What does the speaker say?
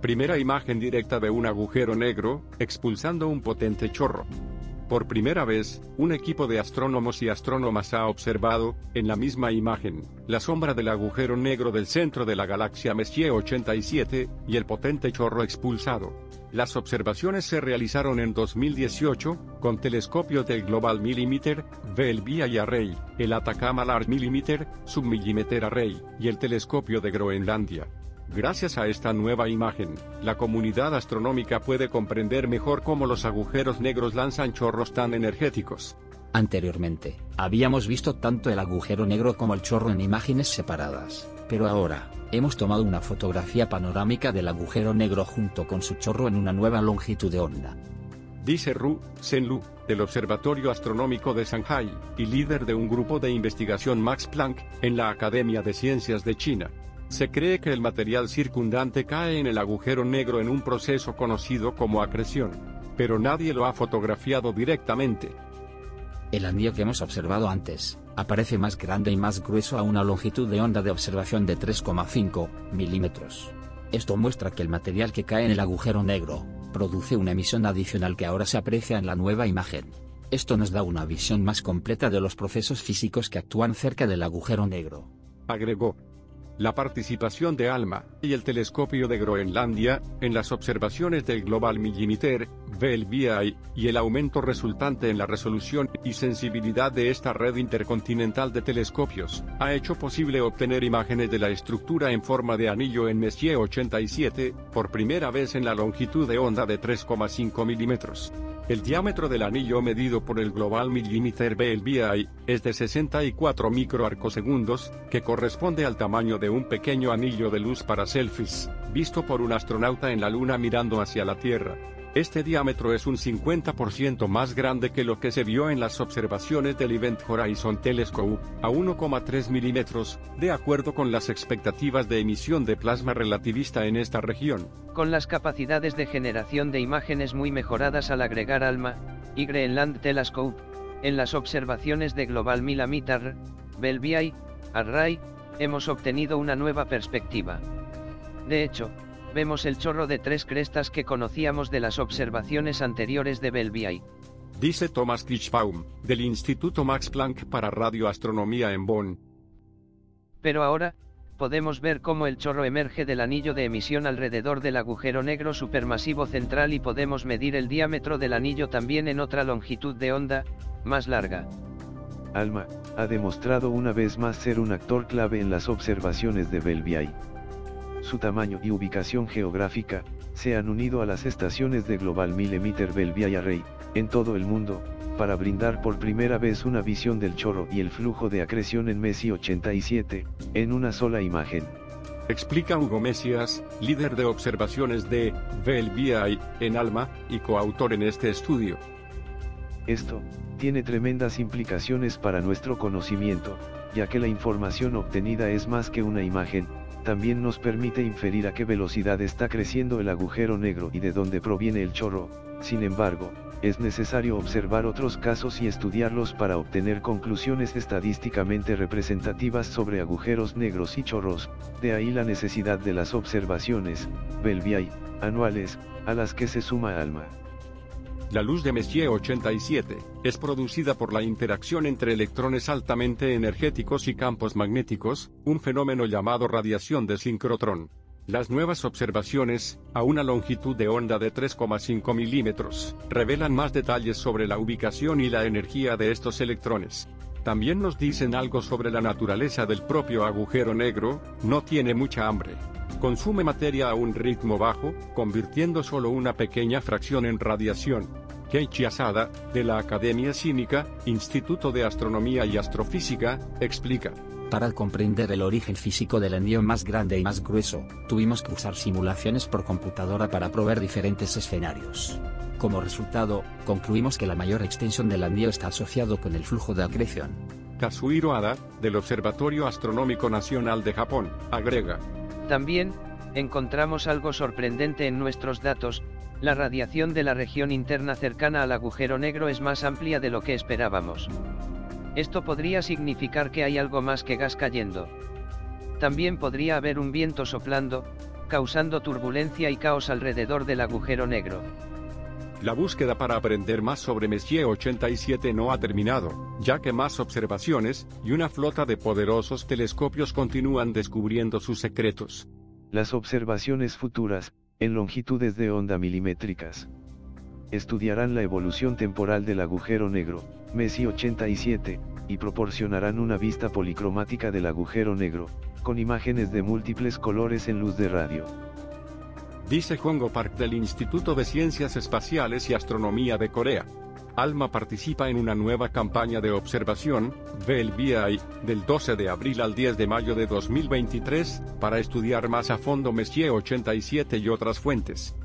Primera imagen directa de un agujero negro, expulsando un potente chorro. Por primera vez, un equipo de astrónomos y astrónomas ha observado, en la misma imagen, la sombra del agujero negro del centro de la galaxia Messier 87, y el potente chorro expulsado. Las observaciones se realizaron en 2018, con telescopios del Global Millimeter, VLBI Array, el Atacama Large Millimeter, Submillimeter Array, y el telescopio de Groenlandia. Gracias a esta nueva imagen, la comunidad astronómica puede comprender mejor cómo los agujeros negros lanzan chorros tan energéticos. Anteriormente, habíamos visto tanto el agujero negro como el chorro en imágenes separadas, pero ahora, hemos tomado una fotografía panorámica del agujero negro junto con su chorro en una nueva longitud de onda. Dice Ru Zhenlu, del Observatorio Astronómico de Shanghai, y líder de un grupo de investigación Max Planck, en la Academia de Ciencias de China. Se cree que el material circundante cae en el agujero negro en un proceso conocido como acreción. Pero nadie lo ha fotografiado directamente. El anillo que hemos observado antes, aparece más grande y más grueso a una longitud de onda de observación de 3,5 milímetros. Esto muestra que el material que cae en el agujero negro, produce una emisión adicional que ahora se aprecia en la nueva imagen. Esto nos da una visión más completa de los procesos físicos que actúan cerca del agujero negro. Agregó la participación de ALMA y el telescopio de Groenlandia en las observaciones del Global Millimeter, VLBI, y el aumento resultante en la resolución y sensibilidad de esta red intercontinental de telescopios, ha hecho posible obtener imágenes de la estructura en forma de anillo en Messier 87, por primera vez en la longitud de onda de 3,5 milímetros. El diámetro del anillo medido por el Global Millimeter BLBI es de 64 microarcosegundos, que corresponde al tamaño de un pequeño anillo de luz para selfies, visto por un astronauta en la Luna mirando hacia la Tierra. Este diámetro es un 50% más grande que lo que se vio en las observaciones del Event Horizon Telescope, a 1,3 milímetros, de acuerdo con las expectativas de emisión de plasma relativista en esta región. Con las capacidades de generación de imágenes muy mejoradas al agregar ALMA, y Greenland Telescope, en las observaciones de Global Millimeter, BLBI, Array, hemos obtenido una nueva perspectiva. De hecho, vemos el chorro de tres crestas que conocíamos de las observaciones anteriores de Belviai. Dice Thomas Kirschbaum, del Instituto Max Planck para Radioastronomía en Bonn. Pero ahora, podemos ver cómo el chorro emerge del anillo de emisión alrededor del agujero negro supermasivo central y podemos medir el diámetro del anillo también en otra longitud de onda, más larga. Alma, ha demostrado una vez más ser un actor clave en las observaciones de Belviai su tamaño y ubicación geográfica, se han unido a las estaciones de Global Millimeter Belvia Array, en todo el mundo, para brindar por primera vez una visión del chorro y el flujo de acreción en Messi 87, en una sola imagen. Explica Hugo Messias, líder de observaciones de VLBI en Alma, y coautor en este estudio. Esto, tiene tremendas implicaciones para nuestro conocimiento, ya que la información obtenida es más que una imagen, también nos permite inferir a qué velocidad está creciendo el agujero negro y de dónde proviene el chorro, sin embargo, es necesario observar otros casos y estudiarlos para obtener conclusiones estadísticamente representativas sobre agujeros negros y chorros, de ahí la necesidad de las observaciones, Belviai, anuales, a las que se suma ALMA. La luz de Messier 87 es producida por la interacción entre electrones altamente energéticos y campos magnéticos, un fenómeno llamado radiación de sincrotrón. Las nuevas observaciones, a una longitud de onda de 3,5 milímetros, revelan más detalles sobre la ubicación y la energía de estos electrones. También nos dicen algo sobre la naturaleza del propio agujero negro, no tiene mucha hambre. Consume materia a un ritmo bajo, convirtiendo solo una pequeña fracción en radiación. Keiichi Asada, de la Academia Cínica, Instituto de Astronomía y Astrofísica, explica. Para comprender el origen físico del anillo más grande y más grueso, tuvimos que usar simulaciones por computadora para probar diferentes escenarios. Como resultado, concluimos que la mayor extensión del anillo está asociado con el flujo de acreción. Kazuhiro Ada, del Observatorio Astronómico Nacional de Japón, agrega. También, encontramos algo sorprendente en nuestros datos, la radiación de la región interna cercana al agujero negro es más amplia de lo que esperábamos. Esto podría significar que hay algo más que gas cayendo. También podría haber un viento soplando, causando turbulencia y caos alrededor del agujero negro. La búsqueda para aprender más sobre Messier 87 no ha terminado, ya que más observaciones y una flota de poderosos telescopios continúan descubriendo sus secretos. Las observaciones futuras, en longitudes de onda milimétricas, estudiarán la evolución temporal del agujero negro, Messi 87, y proporcionarán una vista policromática del agujero negro, con imágenes de múltiples colores en luz de radio. Dice Hongo Park del Instituto de Ciencias Espaciales y Astronomía de Corea. ALMA participa en una nueva campaña de observación, VLBI, del 12 de abril al 10 de mayo de 2023, para estudiar más a fondo Messier 87 y otras fuentes.